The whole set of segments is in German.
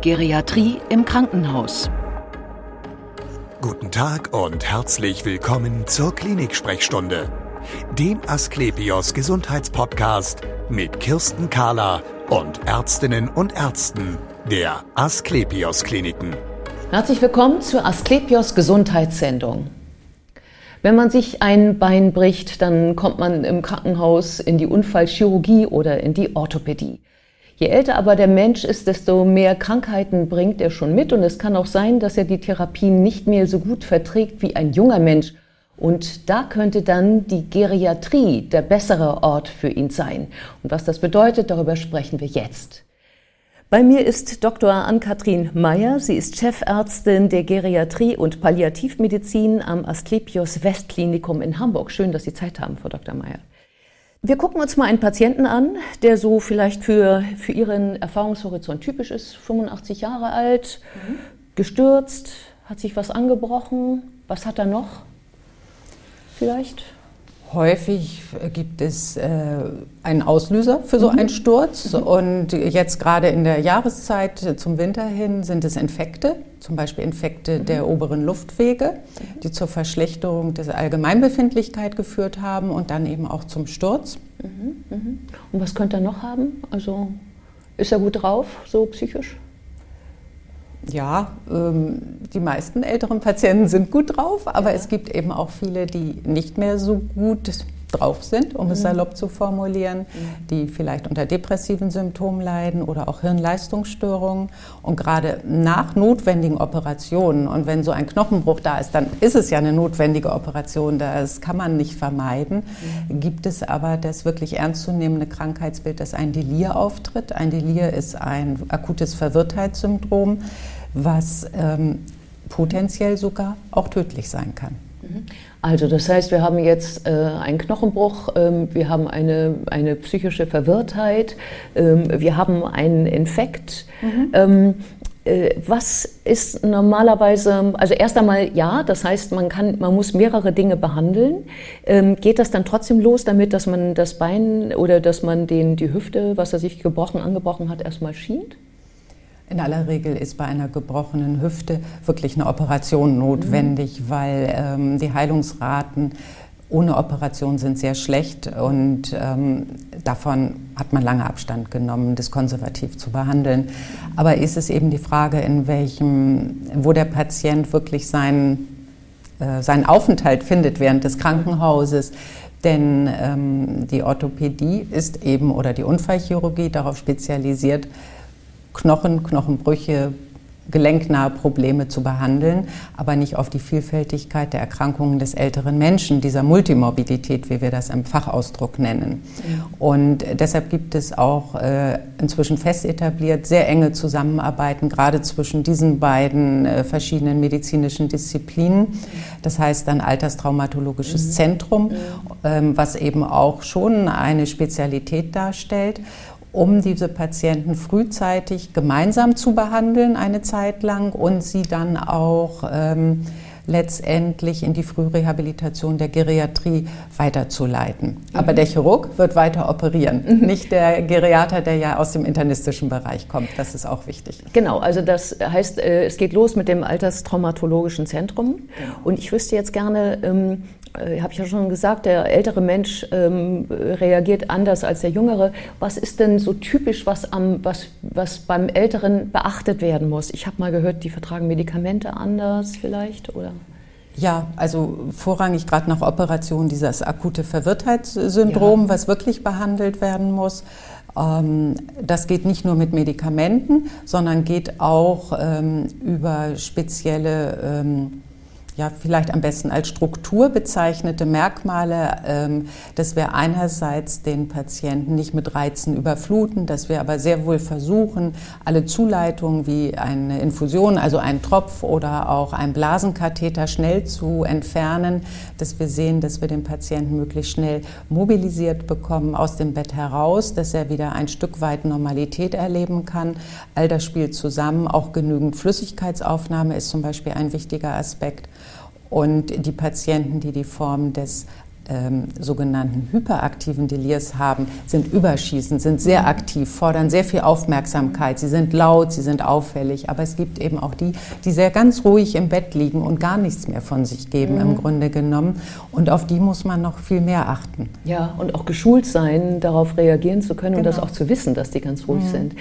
Geriatrie im Krankenhaus. Guten Tag und herzlich willkommen zur Klinik-Sprechstunde, dem Asklepios Gesundheitspodcast mit Kirsten Kahler und Ärztinnen und Ärzten der Asklepios Kliniken. Herzlich willkommen zur Asklepios Gesundheitssendung. Wenn man sich ein Bein bricht, dann kommt man im Krankenhaus in die Unfallchirurgie oder in die Orthopädie. Je älter aber der Mensch ist, desto mehr Krankheiten bringt er schon mit und es kann auch sein, dass er die Therapien nicht mehr so gut verträgt wie ein junger Mensch. Und da könnte dann die Geriatrie der bessere Ort für ihn sein. Und was das bedeutet, darüber sprechen wir jetzt. Bei mir ist Dr. Ann-Kathrin Meyer. Sie ist Chefärztin der Geriatrie und Palliativmedizin am Asklepios Westklinikum in Hamburg. Schön, dass Sie Zeit haben, Frau Dr. Meyer. Wir gucken uns mal einen Patienten an, der so vielleicht für, für Ihren Erfahrungshorizont typisch ist. 85 Jahre alt, mhm. gestürzt, hat sich was angebrochen. Was hat er noch? Vielleicht? Häufig gibt es äh, einen Auslöser für so mhm. einen Sturz. Mhm. Und jetzt gerade in der Jahreszeit zum Winter hin sind es Infekte, zum Beispiel Infekte mhm. der oberen Luftwege, mhm. die zur Verschlechterung der Allgemeinbefindlichkeit geführt haben und dann eben auch zum Sturz. Mhm. Mhm. Und was könnte er noch haben? Also ist er gut drauf, so psychisch? Ja, ähm, die meisten älteren Patienten sind gut drauf, aber ja. es gibt eben auch viele, die nicht mehr so gut drauf sind, um mhm. es salopp zu formulieren, mhm. die vielleicht unter depressiven Symptomen leiden oder auch Hirnleistungsstörungen. Und gerade nach notwendigen Operationen, und wenn so ein Knochenbruch da ist, dann ist es ja eine notwendige Operation, das kann man nicht vermeiden, mhm. gibt es aber das wirklich ernstzunehmende Krankheitsbild, dass ein Delir auftritt. Ein Delir ist ein akutes Verwirrtheitssyndrom, was ähm, potenziell sogar auch tödlich sein kann. Also das heißt, wir haben jetzt äh, einen Knochenbruch, ähm, wir haben eine, eine psychische Verwirrtheit, ähm, wir haben einen Infekt. Mhm. Ähm, äh, was ist normalerweise, also erst einmal ja, das heißt, man, kann, man muss mehrere Dinge behandeln. Ähm, geht das dann trotzdem los damit, dass man das Bein oder dass man den, die Hüfte, was er sich gebrochen, angebrochen hat, erstmal schient? In aller Regel ist bei einer gebrochenen Hüfte wirklich eine Operation notwendig, mhm. weil ähm, die Heilungsraten ohne Operation sind sehr schlecht und ähm, davon hat man lange Abstand genommen, das konservativ zu behandeln. Aber ist es eben die Frage, in welchem, wo der Patient wirklich seinen, äh, seinen Aufenthalt findet während des Krankenhauses. Denn ähm, die Orthopädie ist eben oder die Unfallchirurgie darauf spezialisiert, Knochen, Knochenbrüche, gelenknahe Probleme zu behandeln, aber nicht auf die Vielfältigkeit der Erkrankungen des älteren Menschen, dieser Multimorbidität, wie wir das im Fachausdruck nennen. Und deshalb gibt es auch äh, inzwischen fest etabliert sehr enge Zusammenarbeiten, gerade zwischen diesen beiden äh, verschiedenen medizinischen Disziplinen. Das heißt ein Alterstraumatologisches mhm. Zentrum, ähm, was eben auch schon eine Spezialität darstellt um diese Patienten frühzeitig gemeinsam zu behandeln eine Zeit lang und sie dann auch ähm, letztendlich in die Frührehabilitation der Geriatrie weiterzuleiten. Mhm. Aber der Chirurg wird weiter operieren, mhm. nicht der Geriater, der ja aus dem internistischen Bereich kommt. Das ist auch wichtig. Genau, also das heißt, äh, es geht los mit dem Alterstraumatologischen Zentrum. Genau. Und ich wüsste jetzt gerne, ähm, äh, habe ich ja schon gesagt, der ältere Mensch ähm, reagiert anders als der jüngere. Was ist denn so typisch, was, am, was, was beim Älteren beachtet werden muss? Ich habe mal gehört, die vertragen Medikamente anders vielleicht, oder? Ja, also vorrangig gerade nach Operation dieses akute Verwirrtheitssyndrom, ja. was wirklich behandelt werden muss. Ähm, das geht nicht nur mit Medikamenten, sondern geht auch ähm, über spezielle ähm, ja vielleicht am besten als Struktur bezeichnete Merkmale, ähm, dass wir einerseits den Patienten nicht mit Reizen überfluten, dass wir aber sehr wohl versuchen, alle Zuleitungen wie eine Infusion, also ein Tropf oder auch ein Blasenkatheter schnell zu entfernen, dass wir sehen, dass wir den Patienten möglichst schnell mobilisiert bekommen aus dem Bett heraus, dass er wieder ein Stück weit Normalität erleben kann. All das spielt zusammen. Auch genügend Flüssigkeitsaufnahme ist zum Beispiel ein wichtiger Aspekt und die Patienten, die die Form des ähm, sogenannten hyperaktiven Delirs haben, sind überschießend, sind sehr aktiv, fordern sehr viel Aufmerksamkeit. Sie sind laut, sie sind auffällig. Aber es gibt eben auch die, die sehr ganz ruhig im Bett liegen und gar nichts mehr von sich geben, mhm. im Grunde genommen. Und auf die muss man noch viel mehr achten. Ja, und auch geschult sein, darauf reagieren zu können genau. und das auch zu wissen, dass die ganz ruhig mhm. sind.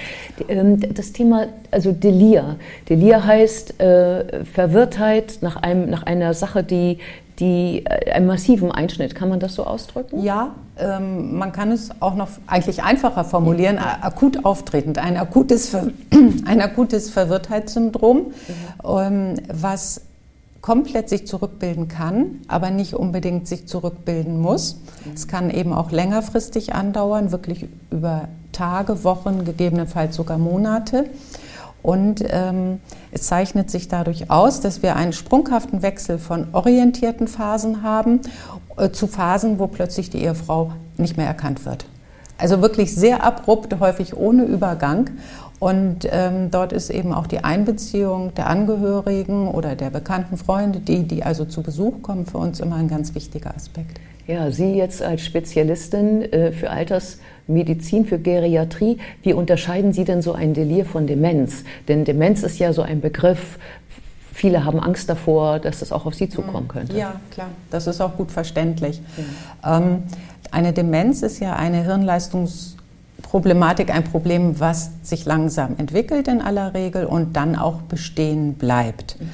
Ähm, das Thema, also Delir. Delir heißt äh, Verwirrtheit nach, einem, nach einer Sache, die die, äh, einen massiven Einschnitt. Kann man das so ausdrücken? Ja, ähm, man kann es auch noch eigentlich einfacher formulieren. Ja. Akut auftretend, ein akutes, ein akutes Verwirrtheitssyndrom, mhm. ähm, was komplett sich zurückbilden kann, aber nicht unbedingt sich zurückbilden muss. Mhm. Es kann eben auch längerfristig andauern, wirklich über Tage, Wochen, gegebenenfalls sogar Monate. Und ähm, es zeichnet sich dadurch aus, dass wir einen sprunghaften Wechsel von orientierten Phasen haben äh, zu Phasen, wo plötzlich die Ehefrau nicht mehr erkannt wird. Also wirklich sehr abrupt, häufig ohne Übergang. Und ähm, dort ist eben auch die Einbeziehung der Angehörigen oder der bekannten Freunde, die, die also zu Besuch kommen, für uns immer ein ganz wichtiger Aspekt. Ja, Sie jetzt als Spezialistin äh, für Altersmedizin, für Geriatrie, wie unterscheiden Sie denn so ein Delir von Demenz? Denn Demenz ist ja so ein Begriff, viele haben Angst davor, dass das auch auf Sie zukommen könnte. Ja, klar, das ist auch gut verständlich. Ja. Ähm, eine Demenz ist ja eine Hirnleistungsproblematik, ein Problem, was sich langsam entwickelt in aller Regel und dann auch bestehen bleibt. Mhm.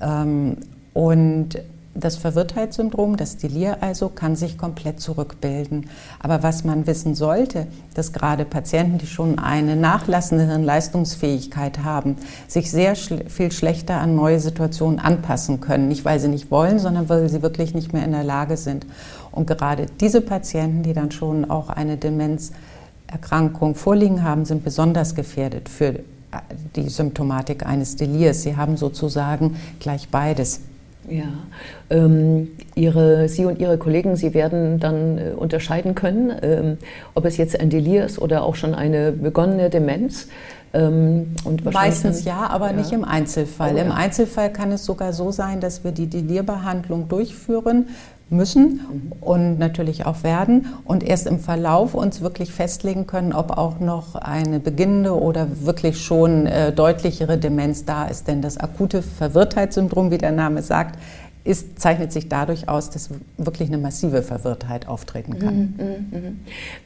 Ähm, und das Verwirrtheitssyndrom, das Delir also, kann sich komplett zurückbilden. Aber was man wissen sollte, dass gerade Patienten, die schon eine nachlassende Hirnleistungsfähigkeit haben, sich sehr schl viel schlechter an neue Situationen anpassen können. Nicht, weil sie nicht wollen, sondern weil sie wirklich nicht mehr in der Lage sind. Und gerade diese Patienten, die dann schon auch eine Demenzerkrankung vorliegen haben, sind besonders gefährdet für die Symptomatik eines Delirs. Sie haben sozusagen gleich beides. Ja, ähm, ihre, Sie und Ihre Kollegen, Sie werden dann äh, unterscheiden können, ähm, ob es jetzt ein Delir ist oder auch schon eine begonnene Demenz. Ähm, Meistens ja, aber ja. nicht im Einzelfall. Oh, Im Einzelfall kann es sogar so sein, dass wir die Delirbehandlung durchführen, müssen und natürlich auch werden und erst im Verlauf uns wirklich festlegen können, ob auch noch eine beginnende oder wirklich schon äh, deutlichere Demenz da ist. Denn das akute Verwirrtheitssyndrom, wie der Name sagt, ist, zeichnet sich dadurch aus, dass wirklich eine massive Verwirrtheit auftreten kann. Mhm, mh, mh.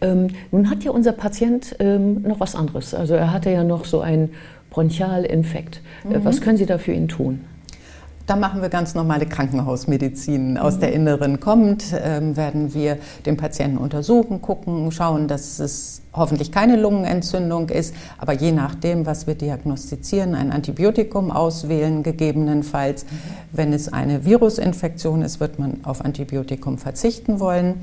Ähm, nun hat ja unser Patient ähm, noch was anderes. Also er hatte ja noch so einen Bronchialinfekt. Äh, mhm. Was können Sie da für ihn tun? Da machen wir ganz normale Krankenhausmedizin. Aus mhm. der Inneren kommt, ähm, werden wir den Patienten untersuchen, gucken, schauen, dass es hoffentlich keine Lungenentzündung ist, aber je nachdem, was wir diagnostizieren, ein Antibiotikum auswählen, gegebenenfalls. Mhm. Wenn es eine Virusinfektion ist, wird man auf Antibiotikum verzichten wollen.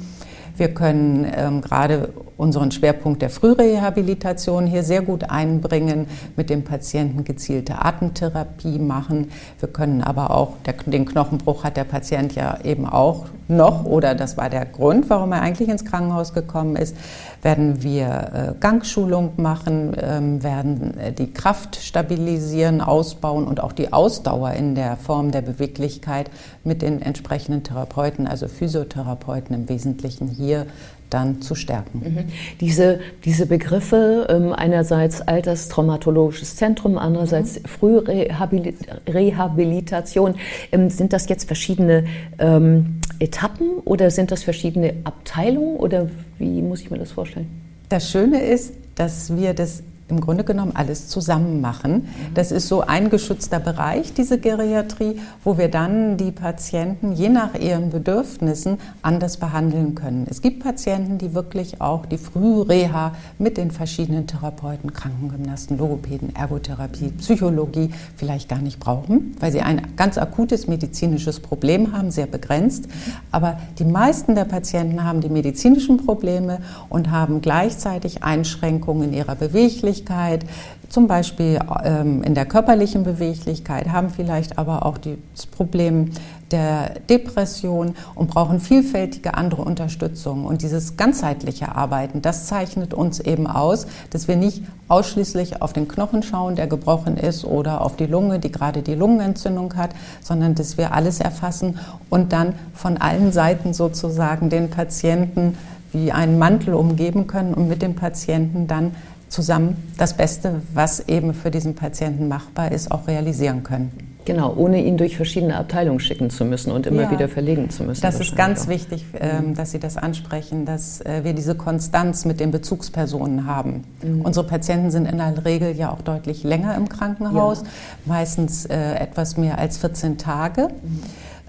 Wir können ähm, gerade unseren Schwerpunkt der Frührehabilitation hier sehr gut einbringen, mit dem Patienten gezielte Atemtherapie machen. Wir können aber auch, der, den Knochenbruch hat der Patient ja eben auch noch, oder das war der Grund, warum er eigentlich ins Krankenhaus gekommen ist, werden wir äh, Gangschulung machen, ähm, werden äh, die Kraft stabilisieren, ausbauen und auch die Ausdauer in der Form der Beweglichkeit mit den entsprechenden Therapeuten, also Physiotherapeuten im Wesentlichen hier dann zu stärken. Mhm. Diese, diese Begriffe, ähm, einerseits Alterstraumatologisches Zentrum, andererseits mhm. Frührehabilitation, ähm, sind das jetzt verschiedene ähm, Etappen oder sind das verschiedene Abteilungen oder wie muss ich mir das vorstellen? Das Schöne ist, dass wir das im Grunde genommen alles zusammen machen. Das ist so ein geschützter Bereich, diese Geriatrie, wo wir dann die Patienten je nach ihren Bedürfnissen anders behandeln können. Es gibt Patienten, die wirklich auch die Frühreha mit den verschiedenen Therapeuten, Krankengymnasten, Logopäden, Ergotherapie, Psychologie vielleicht gar nicht brauchen, weil sie ein ganz akutes medizinisches Problem haben, sehr begrenzt. Aber die meisten der Patienten haben die medizinischen Probleme und haben gleichzeitig Einschränkungen in ihrer Beweglichkeit Beweglichkeit, zum Beispiel ähm, in der körperlichen Beweglichkeit, haben vielleicht aber auch das Problem der Depression und brauchen vielfältige andere Unterstützung. Und dieses ganzheitliche Arbeiten, das zeichnet uns eben aus, dass wir nicht ausschließlich auf den Knochen schauen, der gebrochen ist, oder auf die Lunge, die gerade die Lungenentzündung hat, sondern dass wir alles erfassen und dann von allen Seiten sozusagen den Patienten wie einen Mantel umgeben können und mit dem Patienten dann zusammen das Beste, was eben für diesen Patienten machbar ist, auch realisieren können. Genau, ohne ihn durch verschiedene Abteilungen schicken zu müssen und immer ja, wieder verlegen zu müssen. Das ist ganz auch. wichtig, ähm, dass Sie das ansprechen, dass äh, wir diese Konstanz mit den Bezugspersonen haben. Mhm. Unsere Patienten sind in der Regel ja auch deutlich länger im Krankenhaus, ja. meistens äh, etwas mehr als 14 Tage. Mhm.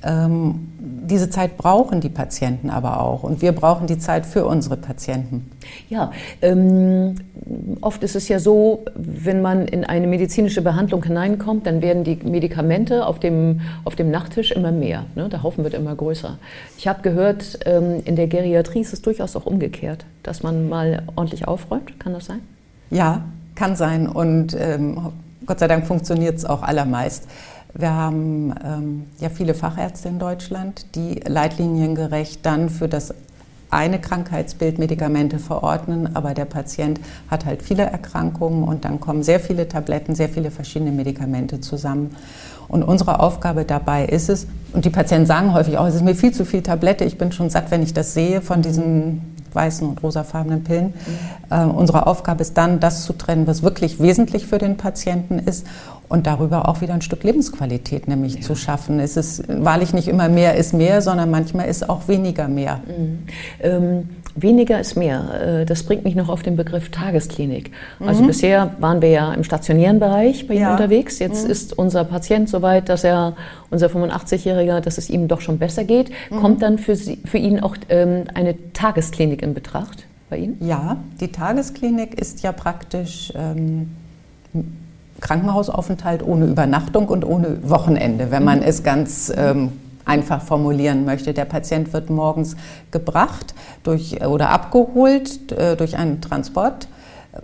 Ähm, diese Zeit brauchen die Patienten aber auch und wir brauchen die Zeit für unsere Patienten. Ja, ähm, oft ist es ja so, wenn man in eine medizinische Behandlung hineinkommt, dann werden die Medikamente auf dem, auf dem Nachttisch immer mehr. Ne? Der Haufen wird immer größer. Ich habe gehört, ähm, in der Geriatrie ist es durchaus auch umgekehrt, dass man mal ordentlich aufräumt. Kann das sein? Ja, kann sein und ähm, Gott sei Dank funktioniert es auch allermeist. Wir haben ähm, ja viele Fachärzte in Deutschland, die leitliniengerecht dann für das eine Krankheitsbild Medikamente verordnen, aber der Patient hat halt viele Erkrankungen und dann kommen sehr viele Tabletten, sehr viele verschiedene Medikamente zusammen. Und unsere Aufgabe dabei ist es, und die Patienten sagen häufig auch, es ist mir viel zu viel Tablette, ich bin schon satt, wenn ich das sehe von diesen weißen und rosafarbenen Pillen. Mhm. Äh, unsere Aufgabe ist dann, das zu trennen, was wirklich wesentlich für den Patienten ist und darüber auch wieder ein Stück Lebensqualität nämlich ja. zu schaffen. Es ist wahrlich nicht immer mehr ist mehr, sondern manchmal ist auch weniger mehr. Mhm. Ähm, weniger ist mehr. Äh, das bringt mich noch auf den Begriff Tagesklinik. Also mhm. bisher waren wir ja im stationären Bereich bei Ihnen ja. unterwegs. Jetzt mhm. ist unser Patient soweit, dass er, unser 85-Jähriger, dass es ihm doch schon besser geht. Mhm. Kommt dann für, Sie, für ihn auch ähm, eine Tagesklinik in Betracht bei Ihnen? Ja, die Tagesklinik ist ja praktisch ähm, Krankenhausaufenthalt ohne Übernachtung und ohne Wochenende, wenn man es ganz ähm, einfach formulieren möchte. Der Patient wird morgens gebracht durch, oder abgeholt äh, durch einen Transport,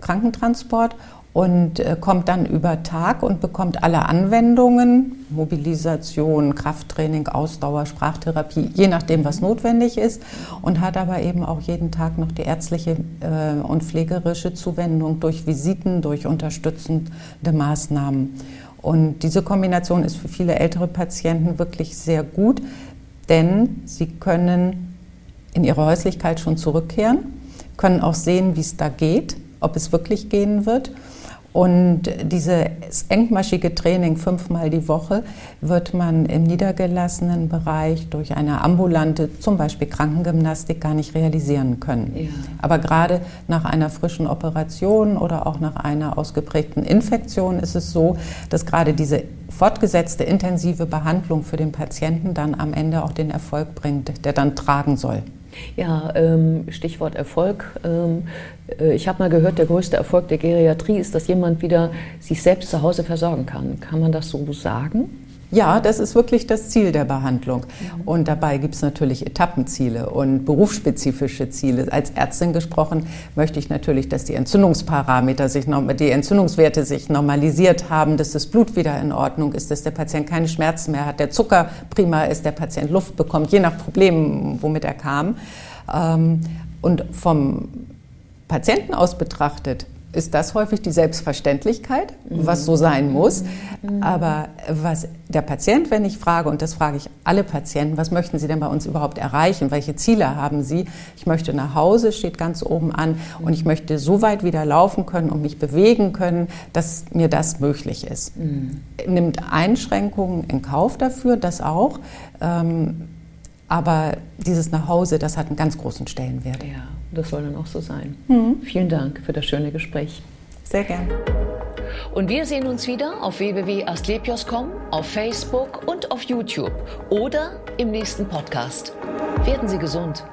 Krankentransport und äh, kommt dann über Tag und bekommt alle Anwendungen, Mobilisation, Krafttraining, Ausdauer, Sprachtherapie, je nachdem, was notwendig ist und hat aber eben auch jeden Tag noch die ärztliche äh, und pflegerische Zuwendung durch Visiten, durch unterstützende Maßnahmen. Und diese Kombination ist für viele ältere Patienten wirklich sehr gut, denn sie können in ihre Häuslichkeit schon zurückkehren, können auch sehen, wie es da geht, ob es wirklich gehen wird und dieses engmaschige Training fünfmal die Woche wird man im niedergelassenen Bereich durch eine ambulante, zum Beispiel Krankengymnastik, gar nicht realisieren können. Ja. Aber gerade nach einer frischen Operation oder auch nach einer ausgeprägten Infektion ist es so, dass gerade diese fortgesetzte intensive Behandlung für den Patienten dann am Ende auch den Erfolg bringt, der dann tragen soll. Ja, ähm, Stichwort Erfolg. Ähm, äh, ich habe mal gehört, der größte Erfolg der Geriatrie ist, dass jemand wieder sich selbst zu Hause versorgen kann. Kann man das so sagen? Ja, das ist wirklich das Ziel der Behandlung. Und dabei gibt es natürlich Etappenziele und berufsspezifische Ziele. Als Ärztin gesprochen möchte ich natürlich, dass die Entzündungsparameter sich, die Entzündungswerte sich normalisiert haben, dass das Blut wieder in Ordnung ist, dass der Patient keine Schmerzen mehr hat, der Zucker prima ist, der Patient Luft bekommt, je nach Problem, womit er kam. Ähm, und vom Patienten aus betrachtet ist das häufig die Selbstverständlichkeit, was so sein muss. Aber was der Patient, wenn ich frage, und das frage ich alle Patienten, was möchten Sie denn bei uns überhaupt erreichen? Welche Ziele haben Sie? Ich möchte nach Hause, steht ganz oben an, und ich möchte so weit wieder laufen können und mich bewegen können, dass mir das möglich ist. Mhm. Nimmt Einschränkungen in Kauf dafür, das auch. Ähm, aber dieses Nachhause, das hat einen ganz großen Stellenwert. Ja, das soll dann auch so sein. Mhm. Vielen Dank für das schöne Gespräch. Sehr gern. Und wir sehen uns wieder auf www.astlepios.com, auf Facebook und auf YouTube oder im nächsten Podcast. Werden Sie gesund.